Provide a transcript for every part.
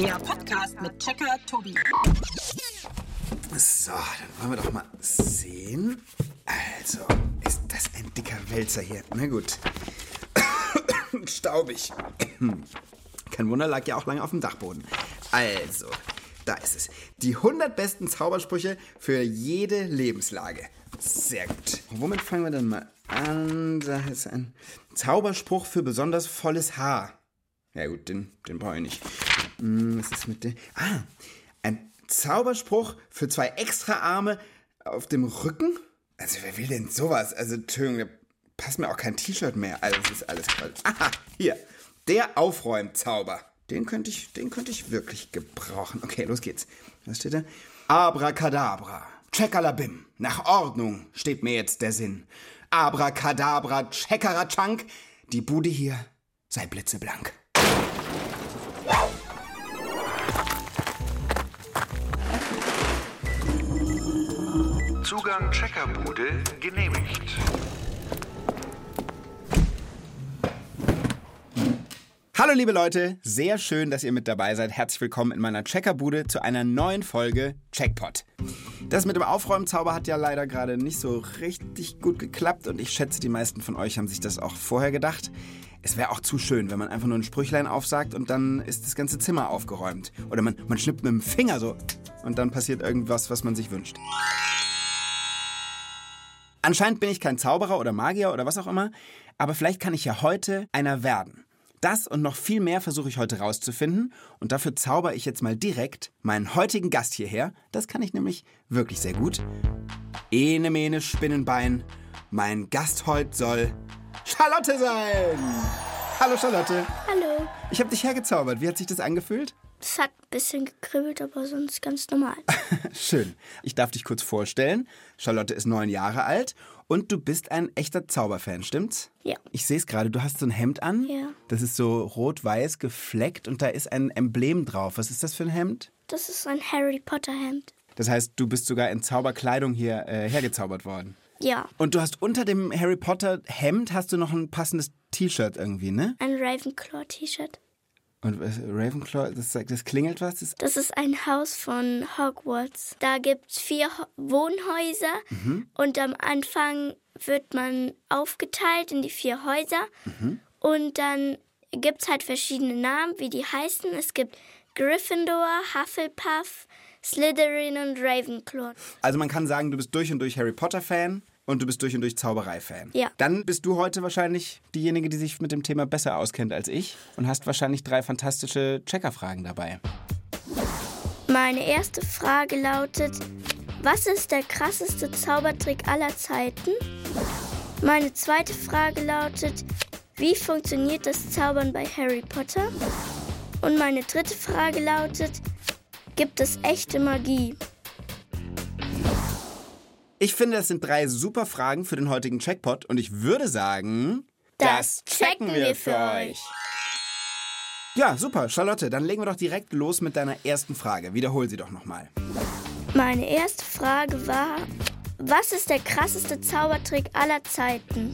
Der Podcast mit Checker Tobi. So, dann wollen wir doch mal sehen. Also, ist das ein dicker Wälzer hier? Na gut. Staubig. Kein Wunder, lag ja auch lange auf dem Dachboden. Also, da ist es. Die 100 besten Zaubersprüche für jede Lebenslage. Sehr gut. Womit fangen wir denn mal an? Da ist ein Zauberspruch für besonders volles Haar. Ja gut, den, den brauche ich nicht. Hm, was ist mit dem? Ah, ein Zauberspruch für zwei extra Arme auf dem Rücken? Also wer will denn sowas? Also Entschuldigung, da passt mir auch kein T-Shirt mehr. Also das ist alles Quatsch. Aha, hier. Der Aufräumzauber. Den könnte ich, den könnte ich wirklich gebrauchen. Okay, los geht's. Was steht da? Abracadabra. Checkalabim. Nach Ordnung steht mir jetzt der Sinn. Abracadabra, Checkerachank. Die Bude hier sei blitzeblank. Zugang Checkerbude genehmigt. Hallo liebe Leute, sehr schön, dass ihr mit dabei seid. Herzlich willkommen in meiner Checkerbude zu einer neuen Folge Checkpot. Das mit dem Aufräumzauber hat ja leider gerade nicht so richtig gut geklappt und ich schätze, die meisten von euch haben sich das auch vorher gedacht. Es wäre auch zu schön, wenn man einfach nur ein Sprüchlein aufsagt und dann ist das ganze Zimmer aufgeräumt. Oder man, man schnippt mit dem Finger so und dann passiert irgendwas, was man sich wünscht. Anscheinend bin ich kein Zauberer oder Magier oder was auch immer, aber vielleicht kann ich ja heute einer werden. Das und noch viel mehr versuche ich heute rauszufinden und dafür zauber ich jetzt mal direkt meinen heutigen Gast hierher. Das kann ich nämlich wirklich sehr gut. Ene mene Spinnenbein, mein Gast heute soll Charlotte sein. Hallo Charlotte. Hallo. Ich habe dich hergezaubert. Wie hat sich das angefühlt? Es hat ein bisschen gekribbelt, aber sonst ganz normal. Schön. Ich darf dich kurz vorstellen. Charlotte ist neun Jahre alt und du bist ein echter Zauberfan, stimmt's? Ja. Ich sehe es gerade, du hast so ein Hemd an. Ja. Das ist so rot-weiß gefleckt und da ist ein Emblem drauf. Was ist das für ein Hemd? Das ist ein Harry Potter Hemd. Das heißt, du bist sogar in Zauberkleidung hier äh, hergezaubert worden. Ja. Und du hast unter dem Harry Potter Hemd hast du noch ein passendes T-Shirt irgendwie, ne? Ein Ravenclaw T-Shirt. Und Ravenclaw, das, das klingelt was? Das, Das ist ein Haus von Hogwarts. Da gibt es vier Wohnhäuser und am Anfang wird man aufgeteilt in die vier Häuser und dann gibt es halt verschiedene Namen, wie die heißen. Es gibt Gryffindor, Hufflepuff, Slytherin und Ravenclaw. also man kann sagen, du bist durch und durch Harry Potter Fan und du bist durch und durch Zauberei-Fan. Ja. Dann bist du heute wahrscheinlich diejenige, die sich mit dem Thema besser auskennt als ich und hast wahrscheinlich drei fantastische Checkerfragen dabei. Meine erste Frage lautet, was ist der krasseste Zaubertrick aller Zeiten? Meine zweite Frage lautet, wie funktioniert das Zaubern bei Harry Potter? Und meine dritte Frage lautet, gibt es echte Magie? Ich finde, das sind drei super Fragen für den heutigen Checkpot und ich würde sagen, Das checken wir für euch. Ja, super. Charlotte, dann legen wir doch direkt los mit deiner ersten Frage. Wiederhol sie doch nochmal. Meine erste Frage war, was ist der krasseste Zaubertrick aller Zeiten?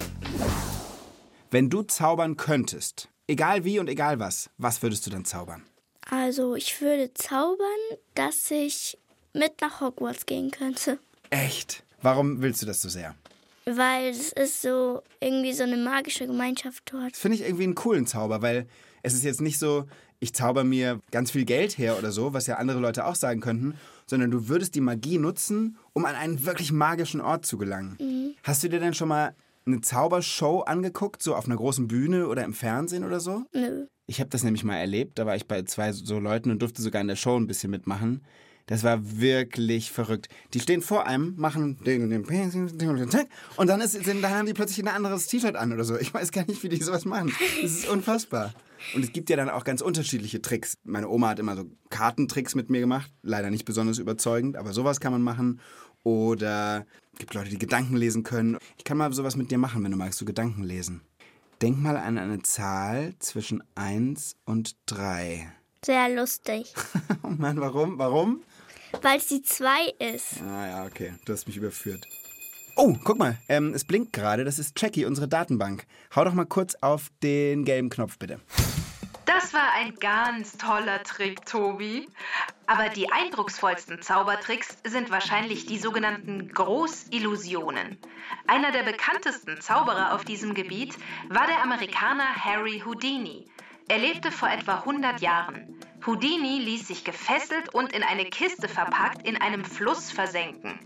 Wenn du zaubern könntest, egal wie und egal was, was würdest du dann zaubern? Also ich würde zaubern, dass ich mit nach Hogwarts gehen könnte. Echt? Warum willst du das so sehr? Weil es ist so irgendwie so eine magische Gemeinschaft dort. Das finde ich irgendwie einen coolen Zauber, weil es ist jetzt nicht so, ich zauber mir ganz viel Geld her oder so, was ja andere Leute auch sagen könnten, sondern du würdest die Magie nutzen, um an einen wirklich magischen Ort zu gelangen. Hast du dir denn schon mal eine Zaubershow angeguckt, so auf einer großen Bühne oder im Fernsehen oder so? Nö. Ich habe das nämlich mal erlebt, da war ich bei zwei so Leuten und durfte sogar in der Show ein bisschen mitmachen. Das war wirklich verrückt. Die stehen vor einem, machen den und den und dann, ist, dann haben die plötzlich ein anderes T-Shirt an oder so. Ich weiß gar nicht, wie die sowas machen. Das ist unfassbar. Und es gibt ja dann auch ganz unterschiedliche Tricks. Meine Oma hat immer so Kartentricks mit mir gemacht. Leider nicht besonders überzeugend, aber sowas kann man machen. Oder es gibt Leute, die Gedanken lesen können. Ich kann mal sowas mit dir machen, wenn du magst, so Gedanken lesen. Denk mal an eine Zahl zwischen 1 und 3. Sehr lustig. Oh Mann, warum? Warum? Weil es die 2 ist. Ah ja, okay. Du hast mich überführt. Oh, guck mal. Ähm, es blinkt gerade. Das ist Jackie, unsere Datenbank. Hau doch mal kurz auf den gelben Knopf, bitte. Das Das war ein ganz toller Trick, Tobi. Aber die eindrucksvollsten Zaubertricks sind wahrscheinlich die sogenannten Großillusionen. Einer der bekanntesten Zauberer auf diesem Gebiet war der Amerikaner Harry Houdini. Er lebte vor etwa 100 Jahren. Houdini ließ sich gefesselt und in eine Kiste verpackt in einem Fluss versenken.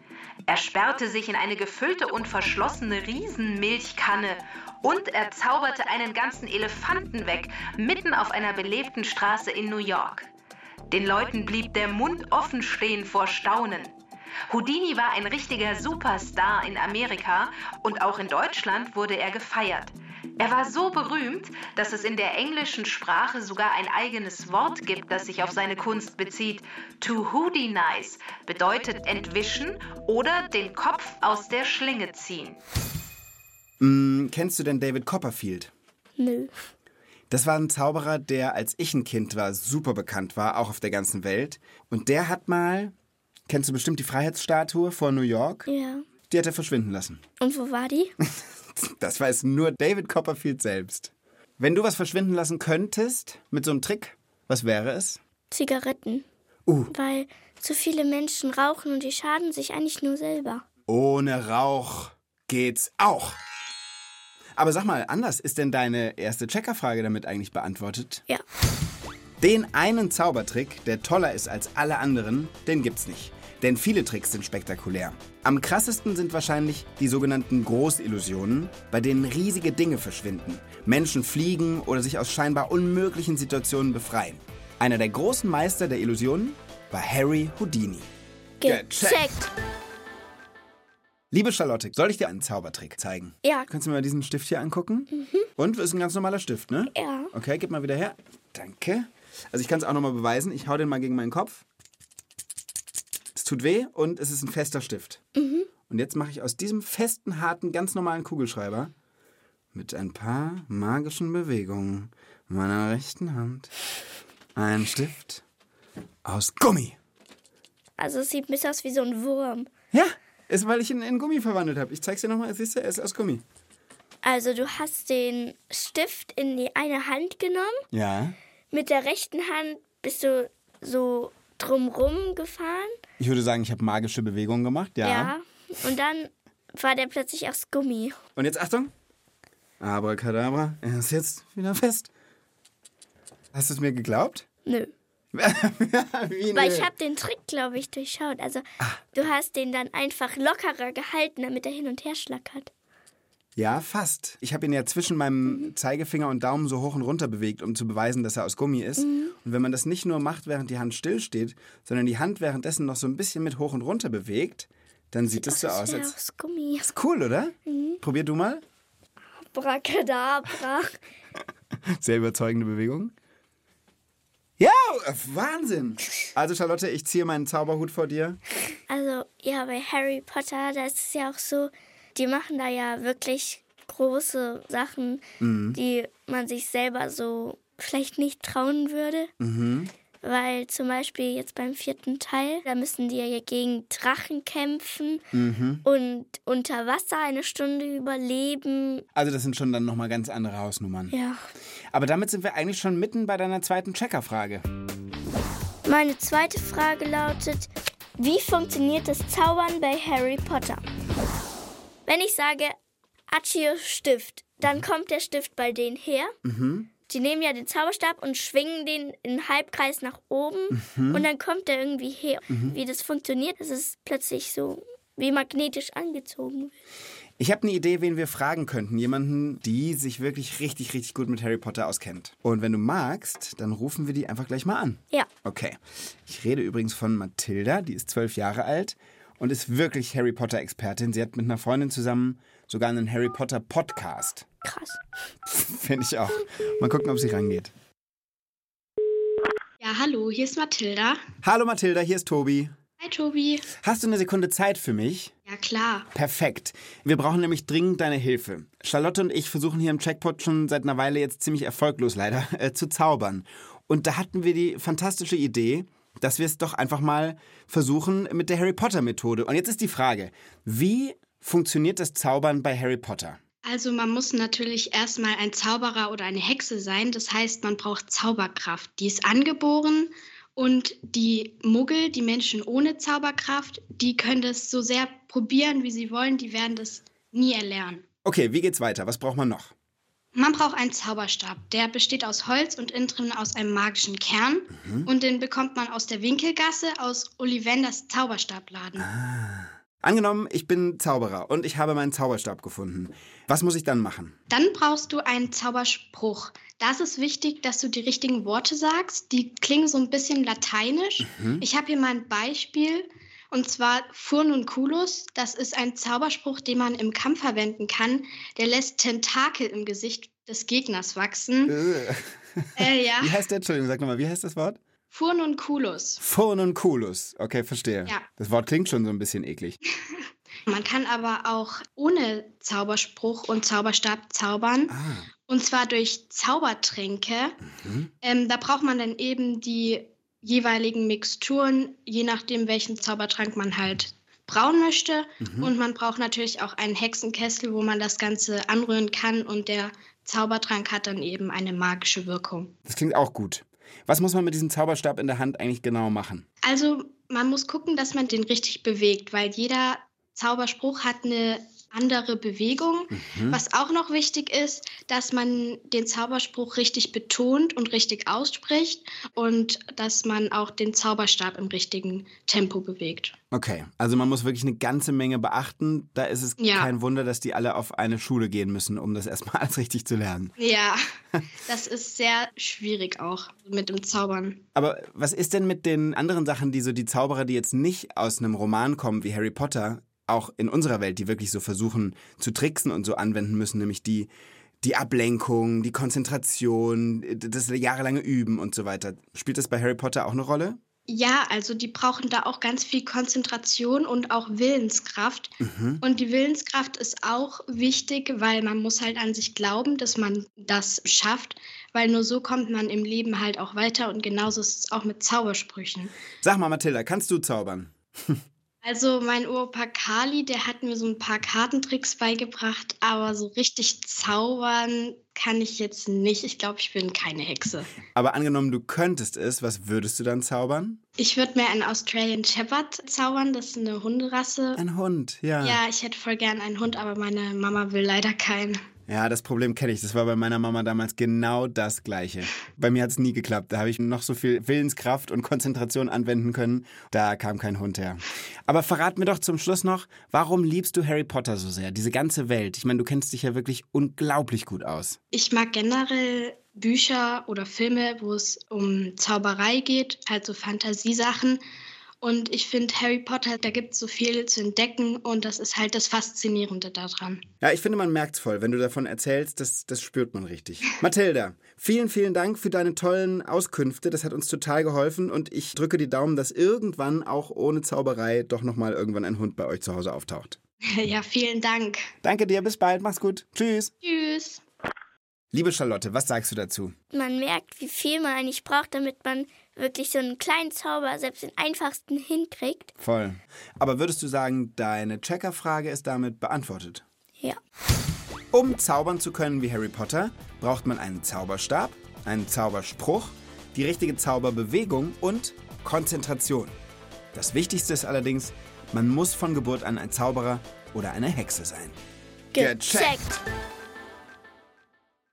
Er sperrte sich in eine gefüllte und verschlossene Riesenmilchkanne und er zauberte einen ganzen Elefanten weg, mitten auf einer belebten Straße in New York. Den Leuten blieb der Mund offen stehen vor Staunen. Houdini war ein richtiger Superstar in Amerika und auch in Deutschland wurde er gefeiert. Er war so berühmt, dass es in der englischen Sprache sogar ein eigenes Wort gibt, das sich auf seine Kunst bezieht. To Houdinize bedeutet entwischen oder den Kopf aus der Schlinge ziehen. Mm, kennst du denn David Copperfield? Nö. Das war ein Zauberer, der als ich ein Kind war, super bekannt war, auch auf der ganzen Welt. Und der hat mal, kennst du bestimmt die Freiheitsstatue vor New York? Ja. Die hat er verschwinden lassen. Und wo war die? Das weiß nur David Copperfield selbst. Wenn du was verschwinden lassen könntest mit so einem Trick, was wäre es? Zigaretten. Uh. Weil zu viele Menschen rauchen und die schaden sich eigentlich nur selber. Ohne Rauch geht's auch. Aber sag mal, anders, ist denn deine erste Checkerfrage damit eigentlich beantwortet? Ja. Den einen Zaubertrick, der toller ist als alle anderen, den gibt's nicht. Denn viele Tricks sind spektakulär. Am krassesten sind wahrscheinlich die sogenannten Großillusionen, bei denen riesige Dinge verschwinden, Menschen fliegen oder sich aus scheinbar unmöglichen Situationen befreien. Einer der großen Meister der Illusionen war Harry Houdini. Gecheckt. Liebe Charlotte, soll ich dir einen Zaubertrick zeigen? Ja. Kannst du mir mal diesen Stift hier angucken? Und? Ist ein ganz normaler Stift, ne? Ja. Okay, gib mal wieder her. Danke. Also ich kann es auch nochmal beweisen. Ich hau den mal gegen meinen Kopf. Es tut weh und es ist ein fester Stift. Und jetzt mache ich aus diesem festen, harten, ganz normalen Kugelschreiber mit ein paar magischen Bewegungen meiner rechten Hand einen Stift aus Gummi. Also es sieht ein bisschen aus wie so ein Wurm. Ja, ist, weil ich ihn in Gummi verwandelt habe. Ich zeig's dir nochmal. Siehst du, er ist aus Gummi. Also du hast den Stift in die eine Hand genommen. Ja. Mit der rechten Hand bist du so drumrum gefahren. Ich würde sagen, ich habe magische Bewegungen gemacht. Ja. Ja. Und dann war der plötzlich aus Gummi. Und jetzt Achtung. Abracadabra, er ist jetzt wieder fest. Hast du es mir geglaubt? Nö. Wie Weil ich habe den Trick, glaube ich, durchschaut. Also du hast den dann einfach lockerer gehalten, damit er hin und her schlackert. Ja, fast. Ich habe ihn ja zwischen meinem Zeigefinger und Daumen so hoch und runter bewegt, um zu beweisen, dass er aus Gummi ist. Und wenn man das nicht nur macht, während die Hand stillsteht, sondern die Hand währenddessen noch so ein bisschen mit hoch und runter bewegt, dann sieht es so aus, als... aus Gummi. Ist cool, oder? Probier du mal. Bracadabra. Sehr überzeugende Bewegung. Ja, Wahnsinn. Also Charlotte, ich ziehe meinen Zauberhut vor dir. Also, ja, bei Harry Potter, da ist es ja auch so, die machen da ja wirklich große Sachen, die man sich selber so vielleicht nicht trauen würde. Weil zum Beispiel jetzt beim vierten Teil, da müssen die ja gegen Drachen kämpfen und unter Wasser eine Stunde überleben. Also das sind schon dann nochmal ganz andere Hausnummern. Ja. Aber damit sind wir eigentlich schon mitten bei deiner zweiten Checkerfrage. Meine zweite Frage lautet, wie funktioniert das Zaubern bei Harry Potter? Wenn ich sage, Accio Stift, dann kommt der Stift bei denen her. Die nehmen ja den Zauberstab und schwingen den in Halbkreis nach oben und dann kommt der irgendwie her. Wie das funktioniert, das ist plötzlich so wie magnetisch angezogen. Ich habe eine Idee, wen wir fragen könnten. Jemanden, die sich wirklich richtig, richtig gut mit Harry Potter auskennt. Und wenn du magst, dann rufen wir die einfach gleich mal an. Ja, Okay. Ich rede übrigens von Mathilda, die ist zwölf Jahre alt und ist wirklich Harry Potter-Expertin. Sie hat mit einer Freundin zusammen sogar einen Harry Potter-Podcast. krass. Finde ich auch. Mal gucken, ob sie rangeht. Ja, hallo, hier ist Mathilda. Hallo Mathilda, hier ist Tobi. Hi, Tobi. Hast du eine Sekunde Zeit für mich? Ja, klar. Perfekt. Wir brauchen nämlich dringend deine Hilfe. Charlotte und ich versuchen hier im Checkpot schon seit einer Weile jetzt ziemlich erfolglos leider äh, zu zaubern. Und da hatten wir die fantastische Idee, dass wir es doch einfach mal versuchen mit der Harry Potter Methode. Und jetzt ist die Frage, wie funktioniert das Zaubern bei Harry Potter? Also man muss natürlich erstmal ein Zauberer oder eine Hexe sein. Das heißt, man braucht Zauberkraft. Die ist angeboren und die Muggel, die Menschen ohne Zauberkraft, die können das so sehr probieren, wie sie wollen. Die werden das nie erlernen. Okay, wie geht's weiter? Was braucht man noch? Man braucht einen Zauberstab. Der besteht aus Holz und innen drin aus einem magischen Kern. Und den bekommt man aus der Winkelgasse aus Ollivanders Zauberstabladen. Angenommen, ich bin Zauberer und ich habe meinen Zauberstab gefunden. Was muss ich dann machen? Dann brauchst du einen Zauberspruch. Da ist es wichtig, dass du die richtigen Worte sagst. Die klingen so ein bisschen lateinisch. Ich habe hier mal ein Beispiel. Und zwar Furnunculus. Das ist ein Zauberspruch, den man im Kampf verwenden kann. Der lässt Tentakel im Gesicht des Gegners wachsen. Äh, ja. Wie heißt der? Entschuldigung, sag nochmal, wie heißt das Wort? Furnunculus. Furnunculus. Okay, verstehe. Ja. Das Wort klingt schon so ein bisschen eklig. Man kann aber auch ohne Zauberspruch und Zauberstab zaubern. Und zwar durch Zaubertränke. Ähm, da braucht man dann eben die jeweiligen Mixturen, je nachdem, welchen Zaubertrank man halt brauen möchte. Und man braucht natürlich auch einen Hexenkessel, wo man das Ganze anrühren kann. Und der Zaubertrank hat dann eben eine magische Wirkung. Das klingt auch gut. Was muss man mit diesem Zauberstab in der Hand eigentlich genau machen? Also man muss gucken, dass man den richtig bewegt, weil jeder Zauberspruch hat eine andere Bewegung. Was auch noch wichtig ist, dass man den Zauberspruch richtig betont und richtig ausspricht und dass man auch den Zauberstab im richtigen Tempo bewegt. Okay, also man muss wirklich eine ganze Menge beachten. Da ist es Ja. kein Wunder, dass die alle auf eine Schule gehen müssen, um das erstmal alles richtig zu lernen. Ja, das ist sehr schwierig auch mit dem Zaubern. Aber was ist denn mit den anderen Sachen, die so die Zauberer, die jetzt nicht aus einem Roman kommen wie Harry Potter, auch in unserer Welt, die wirklich so versuchen zu tricksen und so anwenden müssen, nämlich die, die Ablenkung, die Konzentration, das jahrelange Üben und so weiter. Spielt das bei Harry Potter auch eine Rolle? Ja, also die brauchen da auch ganz viel Konzentration und auch Willenskraft. Und die Willenskraft ist auch wichtig, weil man muss halt an sich glauben, dass man das schafft, weil nur so kommt man im Leben halt auch weiter und genauso ist es auch mit Zaubersprüchen. Sag mal, Mathilda, kannst du zaubern? Also mein Opa Kali, der hat mir so ein paar Kartentricks beigebracht, aber so richtig zaubern kann ich jetzt nicht. Ich glaube, ich bin keine Hexe. Aber angenommen, du könntest es, was würdest du dann zaubern? Ich würde mir einen Australian Shepherd zaubern, das ist eine Hunderasse. Ein Hund, ja. Ja, ich hätte voll gern einen Hund, aber meine Mama will leider keinen. Ja, das Problem kenne ich. Das war bei meiner Mama damals genau das Gleiche. Bei mir hat es nie geklappt. Da habe ich noch so viel Willenskraft und Konzentration anwenden können. Da kam kein Hund her. Aber verrat mir doch zum Schluss noch, warum liebst du Harry Potter so sehr? Diese ganze Welt. Ich meine, du kennst dich ja wirklich unglaublich gut aus. Ich mag generell Bücher oder Filme, wo es um Zauberei geht, also Fantasiesachen. Und ich finde, Harry Potter, da gibt es so viel zu entdecken und das ist halt das Faszinierende daran. Ja, ich finde, man merkt's voll. Wenn du davon erzählst, das, das spürt man richtig. Mathilda, vielen, vielen Dank für deine tollen Auskünfte. Das hat uns total geholfen und ich drücke die Daumen, dass irgendwann auch ohne Zauberei doch nochmal irgendwann ein Hund bei euch zu Hause auftaucht. Ja, vielen Dank. Danke dir, bis bald, mach's gut. Tschüss. Tschüss. Liebe Charlotte, was sagst du dazu? Man merkt, wie viel man eigentlich braucht, damit man wirklich so einen kleinen Zauber, selbst den einfachsten, hinkriegt. Voll. Aber würdest du sagen, deine Checkerfrage ist damit beantwortet? Ja. Um zaubern zu können wie Harry Potter, braucht man einen Zauberstab, einen Zauberspruch, die richtige Zauberbewegung und Konzentration. Das Wichtigste ist allerdings, man muss von Geburt an ein Zauberer oder eine Hexe sein. Gecheckt.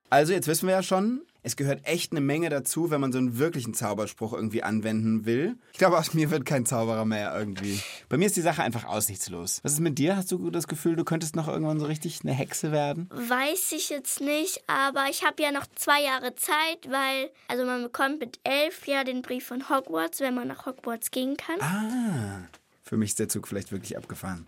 Also jetzt wissen wir ja schon, es gehört echt eine Menge dazu, wenn man so einen wirklichen Zauberspruch irgendwie anwenden will. Ich glaube, aus mir wird kein Zauberer mehr irgendwie. Bei mir ist die Sache einfach aussichtslos. Was ist mit dir? Hast du das Gefühl, du könntest noch irgendwann so richtig eine Hexe werden? Weiß ich jetzt nicht, aber ich habe ja noch zwei Jahre Zeit, weil, also man bekommt mit elf ja den Brief von Hogwarts, wenn man nach Hogwarts gehen kann. Ah, für mich ist der Zug vielleicht wirklich abgefahren.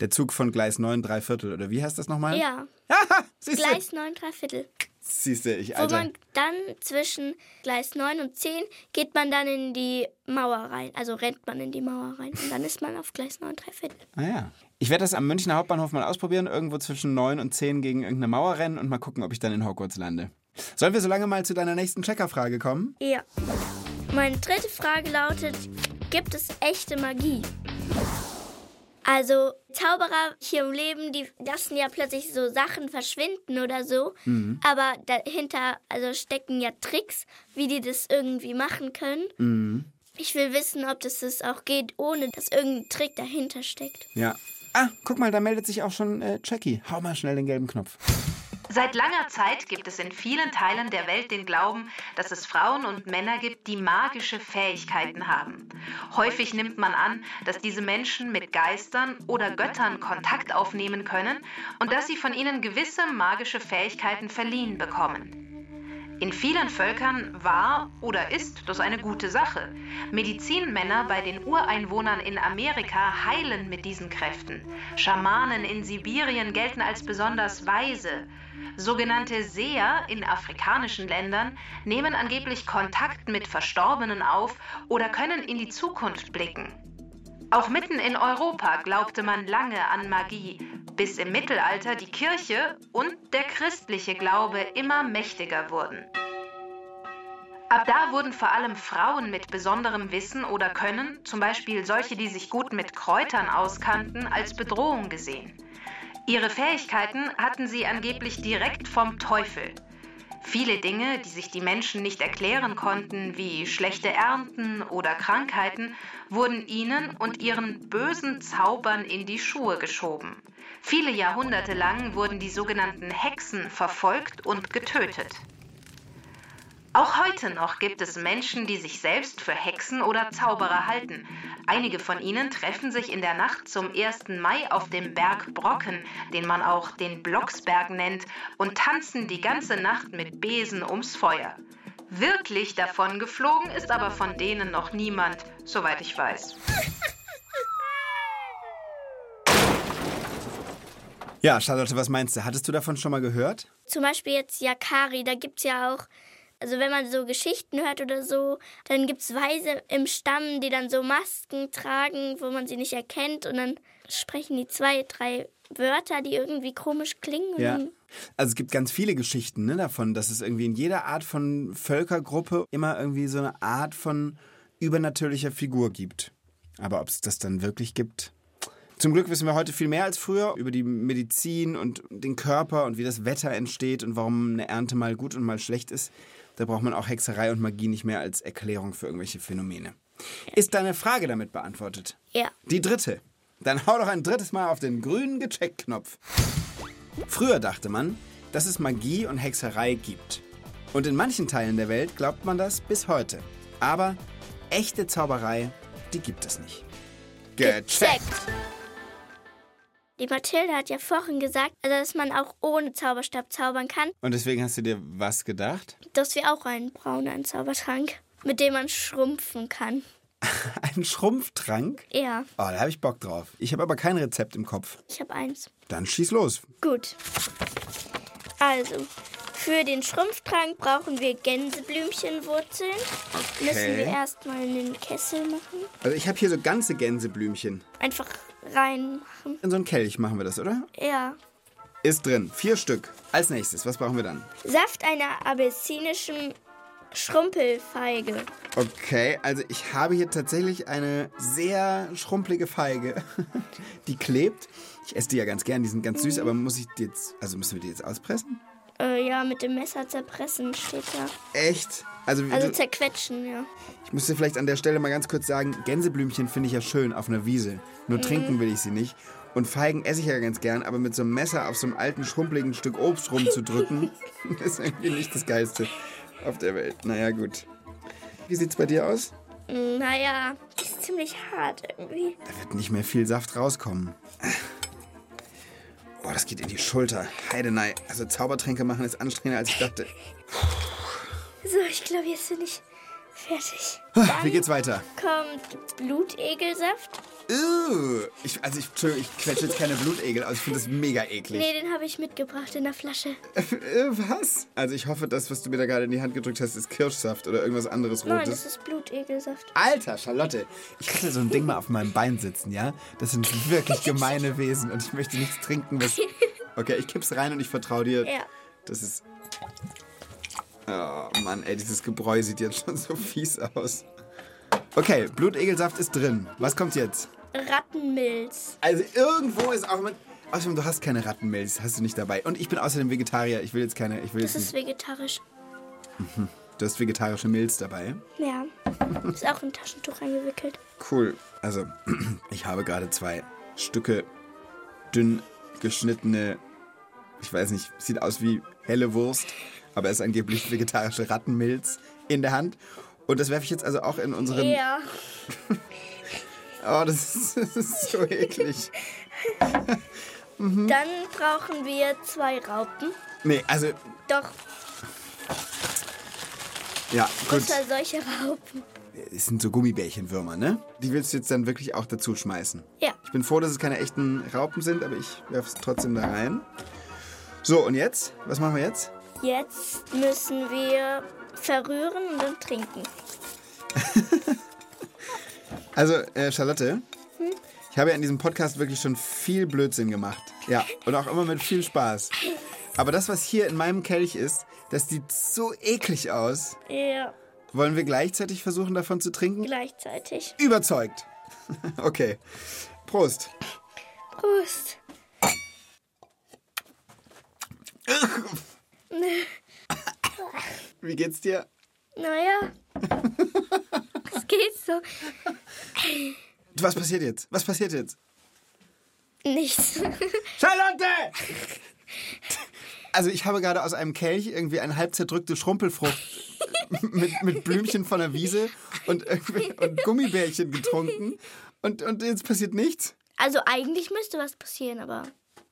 Der Zug von Gleis 9, drei Viertel, oder wie heißt das nochmal? Ja, Gleis 9, drei Viertel. Siehste, ich, Wo Alter. man dann zwischen Gleis 9 und 10 geht man dann in die Mauer rein. Also rennt man in die Mauer rein. Und dann ist man auf Gleis 9, drei Viertel. Ah ja. Ich werde das am Münchner Hauptbahnhof mal ausprobieren, irgendwo zwischen 9 und 10 gegen irgendeine Mauer rennen und mal gucken, ob ich dann in Hogwarts lande. Sollen wir so lange mal zu deiner nächsten Checkerfrage kommen? Ja. Meine dritte Frage lautet, gibt es echte Magie? Also Zauberer hier im Leben, die lassen ja plötzlich so Sachen verschwinden oder so. Aber dahinter also stecken ja Tricks, wie die das irgendwie machen können. Ich will wissen, ob das, das auch geht, ohne dass irgendein Trick dahinter steckt. Ja. Ah, guck mal, da meldet sich auch schon äh, Jackie. Hau mal schnell den gelben Knopf. Seit langer Zeit gibt es in vielen Teilen der Welt den Glauben, dass es Frauen und Männer gibt, die magische Fähigkeiten haben. Häufig nimmt man an, dass diese Menschen mit Geistern oder Göttern Kontakt aufnehmen können und dass sie von ihnen gewisse magische Fähigkeiten verliehen bekommen. In vielen Völkern war oder ist das eine gute Sache. Medizinmänner bei den Ureinwohnern in Amerika heilen mit diesen Kräften. Schamanen in Sibirien gelten als besonders weise. Sogenannte Seher in afrikanischen Ländern nehmen angeblich Kontakt mit Verstorbenen auf oder können in die Zukunft blicken. Auch mitten in Europa glaubte man lange an Magie, bis im Mittelalter die Kirche und der christliche Glaube immer mächtiger wurden. Ab da wurden vor allem Frauen mit besonderem Wissen oder Können, zum Beispiel solche, die sich gut mit Kräutern auskannten, als Bedrohung gesehen. Ihre Fähigkeiten hatten sie angeblich direkt vom Teufel. Viele Dinge, die sich die Menschen nicht erklären konnten, wie schlechte Ernten oder Krankheiten, wurden ihnen und ihren bösen Zaubern in die Schuhe geschoben. Viele Jahrhunderte lang wurden die sogenannten Hexen verfolgt und getötet. Auch heute noch gibt es Menschen, die sich selbst für Hexen oder Zauberer halten. Einige von ihnen treffen sich in der Nacht zum 1. Mai auf dem Berg Brocken, den man auch den Blocksberg nennt, und tanzen die ganze Nacht mit Besen ums Feuer. Wirklich davon geflogen ist aber von denen noch niemand, soweit ich weiß. Ja, Charlotte, was meinst du? Hattest du davon schon mal gehört? Zum Beispiel jetzt Yakari, da gibt es ja auch, also wenn man so Geschichten hört oder so, dann gibt es Weise im Stamm, die dann so Masken tragen, wo man sie nicht erkennt und dann sprechen die zwei, drei Wörter, die irgendwie komisch klingen. Ja. Also es gibt ganz viele Geschichten ne, davon, dass es irgendwie in jeder Art von Völkergruppe immer irgendwie so eine Art von übernatürlicher Figur gibt. Aber ob es das dann wirklich gibt? Zum Glück wissen wir heute viel mehr als früher über die Medizin und den Körper und wie das Wetter entsteht und warum eine Ernte mal gut und mal schlecht ist. Da braucht man auch Hexerei und Magie nicht mehr als Erklärung für irgendwelche Phänomene. Ist deine Frage damit beantwortet? Ja. Die dritte. Dann hau doch ein drittes Mal auf den grünen Gecheckt-Knopf. Früher dachte man, dass es Magie und Hexerei gibt. Und in manchen Teilen der Welt glaubt man das bis heute. Aber echte Zauberei, die gibt es nicht. Gecheckt! Die Mathilde hat ja vorhin gesagt, also dass man auch ohne Zauberstab zaubern kann, Und deswegen hast du dir was gedacht? dass wir auch einen brauchen, einen Zaubertrank, mit dem man schrumpfen kann. Ein Schrumpftrank? Ja, Oh, da habe ich Bock drauf. Ich habe aber kein Rezept im Kopf. ich habe eins. Dann schieß los. Gut. Also, für den Schrumpftrank brauchen wir Gänseblümchenwurzeln. Müssen wir erstmal in den Kessel machen. Also ich habe hier so ganze Gänseblümchen. Einfach reinmachen. In so einen Kelch machen wir das, oder? Ja. Ist drin. Vier Stück. Als nächstes, was brauchen wir dann? Saft einer abessinischen Schrumpelfeige. Okay, also ich habe hier tatsächlich eine sehr schrumpelige Feige. Die klebt. Ich esse die ja ganz gern, die sind ganz süß, aber muss ich die jetzt, also müssen wir die jetzt auspressen? Äh, ja, mit dem Messer zerpressen steht da. Echt? Also, Also zerquetschen, ja. ich muss dir vielleicht an der Stelle mal ganz kurz sagen, Gänseblümchen finde ich ja schön auf einer Wiese. Nur trinken will ich sie nicht. Und Feigen esse ich ja ganz gern, aber mit so einem Messer auf so einem alten, schrumpeligen Stück Obst rumzudrücken, ist irgendwie nicht das Geilste auf der Welt. Naja, gut. Wie sieht's bei dir aus? Naja, ist ziemlich hart irgendwie. Da wird nicht mehr viel Saft rauskommen. Boah, das geht in die Schulter. Heidenei. Also Zaubertränke machen ist anstrengender, als ich dachte. So, ich glaube, jetzt bin ich fertig. Wie geht's weiter? Kommt Blutegelsaft. Uh, ich, also ich, Entschuldigung, ich quetsche jetzt keine Blutegel aus. Ich finde das mega eklig. Nee, den habe ich mitgebracht in der Flasche. Äh, was? Also ich hoffe, das, was du mir da gerade in die Hand gedrückt hast, ist Kirschsaft oder irgendwas anderes Nein, das Rotes. ist Blutegelsaft. Alter, Charlotte, ich hatte so ein Ding mal auf meinem Bein sitzen, ja? Das sind wirklich gemeine Wesen und ich möchte nichts trinken, was... Okay, ich kipp's rein und ich vertraue dir. Ja. Das ist... Oh Mann, ey, dieses Gebräu sieht jetzt schon so fies aus. Okay, Blutegelsaft ist drin. Was kommt jetzt? Rattenmilz. Also irgendwo ist auch mit. Außerdem, du hast keine Rattenmilz, hast du nicht dabei. Und ich bin außerdem Vegetarier. Ich will jetzt keine. Ich will Das jetzt ist nicht, vegetarisch. du hast vegetarische Milz dabei. Ja. Ist auch in ein Taschentuch eingewickelt. Cool. Also, ich habe gerade zwei Stücke dünn geschnittene. Ich weiß nicht, sieht aus wie helle Wurst, aber ist angeblich vegetarische Rattenmilz in der Hand. Und das werfe ich jetzt also auch in unseren. Ja. Oh, das ist, das ist so eklig. Dann brauchen wir zwei Raupen. Nee, also, Doch, ja, gut. unter solche Raupen. Es sind so Gummibärchenwürmer, ne? Die willst du jetzt dann wirklich auch dazu schmeißen. Ja. Ich bin froh, dass es keine echten Raupen sind, aber ich werfe es trotzdem da rein. So, und jetzt? Was machen wir jetzt? Jetzt müssen wir verrühren und dann trinken. Also, äh, Charlotte, ich habe ja in diesem Podcast wirklich schon viel Blödsinn gemacht. Ja, und auch immer mit viel Spaß. Aber das, was hier in meinem Kelch ist, das sieht so eklig aus. Ja, Wollen wir gleichzeitig versuchen, davon zu trinken? gleichzeitig. Überzeugt. Okay. Prost. Prost. Wie geht's dir? Naja. Es geht so. Was passiert jetzt? Was passiert jetzt? Nichts. Charlotte! Also ich habe gerade aus einem Kelch irgendwie eine halb zerdrückte Schrumpelfrucht mit, mit Blümchen von der Wiese und, und Gummibärchen getrunken. Und, und jetzt passiert nichts. Also eigentlich müsste was passieren, aber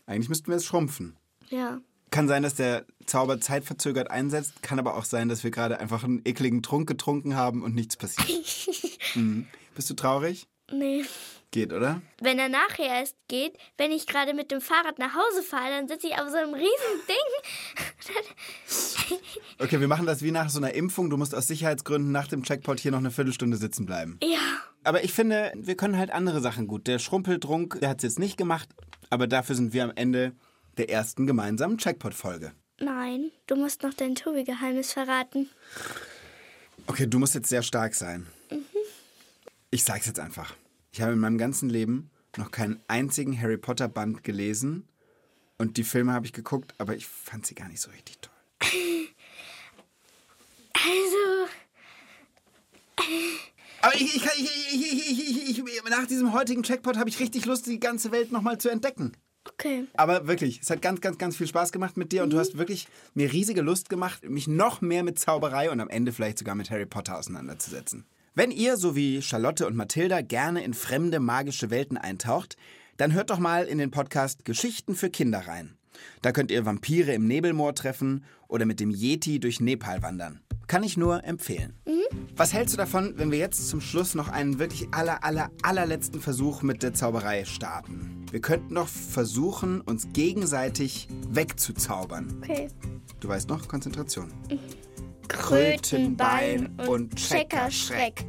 Eigentlich müssten wir es schrumpfen. ja. Kann sein, dass der Zauber zeitverzögert einsetzt. Kann aber auch sein, dass wir gerade einfach einen ekligen Trunk getrunken haben und nichts passiert. Mhm. Bist du traurig? Nee. Geht, oder? Wenn er nachher erst geht, wenn ich gerade mit dem Fahrrad nach Hause fahre, dann sitze ich auf so einem riesen Ding. Okay, wir machen das wie nach so einer Impfung. Du musst aus Sicherheitsgründen nach dem Checkpoint hier noch eine Viertelstunde sitzen bleiben. Ja. Aber ich finde, wir können halt andere Sachen gut. Der Schrumpeltrunk, der hat es jetzt nicht gemacht, aber dafür sind wir am Ende der ersten gemeinsamen Checkpot-Folge. Nein, du musst noch dein Tobi-Geheimnis verraten. Okay, du musst jetzt sehr stark sein. Ich sag's jetzt einfach. Ich habe in meinem ganzen Leben noch keinen einzigen Harry Potter Band gelesen und die Filme habe ich geguckt, aber ich fand sie gar nicht so richtig toll. Also, Aber ich, ich, ich, ich, nach diesem heutigen Checkpot habe ich richtig Lust, die ganze Welt nochmal zu entdecken. Okay. Aber wirklich, es hat ganz, ganz, ganz viel Spaß gemacht mit dir und du hast wirklich mir riesige Lust gemacht, mich noch mehr mit Zauberei und am Ende vielleicht sogar mit Harry Potter auseinanderzusetzen. Wenn ihr, so wie Charlotte und Mathilda, gerne in fremde magische Welten eintaucht, dann hört doch mal in den Podcast Geschichten für Kinder rein. Da könnt ihr Vampire im Nebelmoor treffen oder mit dem Yeti durch Nepal wandern. Kann ich nur empfehlen. Was hältst du davon, wenn wir jetzt zum Schluss noch einen wirklich aller, aller, allerletzten Versuch mit der Zauberei starten? Wir könnten doch versuchen, uns gegenseitig wegzuzaubern. Okay. Du weißt noch, Konzentration. Krötenbein und Checkerschreck.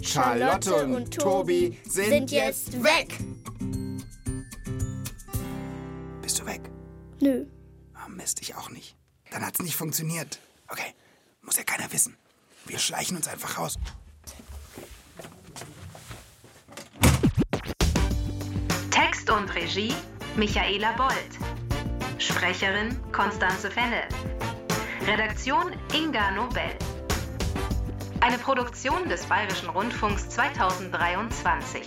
Charlotte und Tobi sind jetzt weg. Bist du weg? Nö. Ah, Mist, ich auch nicht. Dann hat's nicht funktioniert. Okay, muss ja keiner wissen. Wir schleichen uns einfach raus. Text und Regie Michaela Bold. Sprecherin Konstanze Fennel. Redaktion Inga Nobel. Eine Produktion des Bayerischen Rundfunks 2023.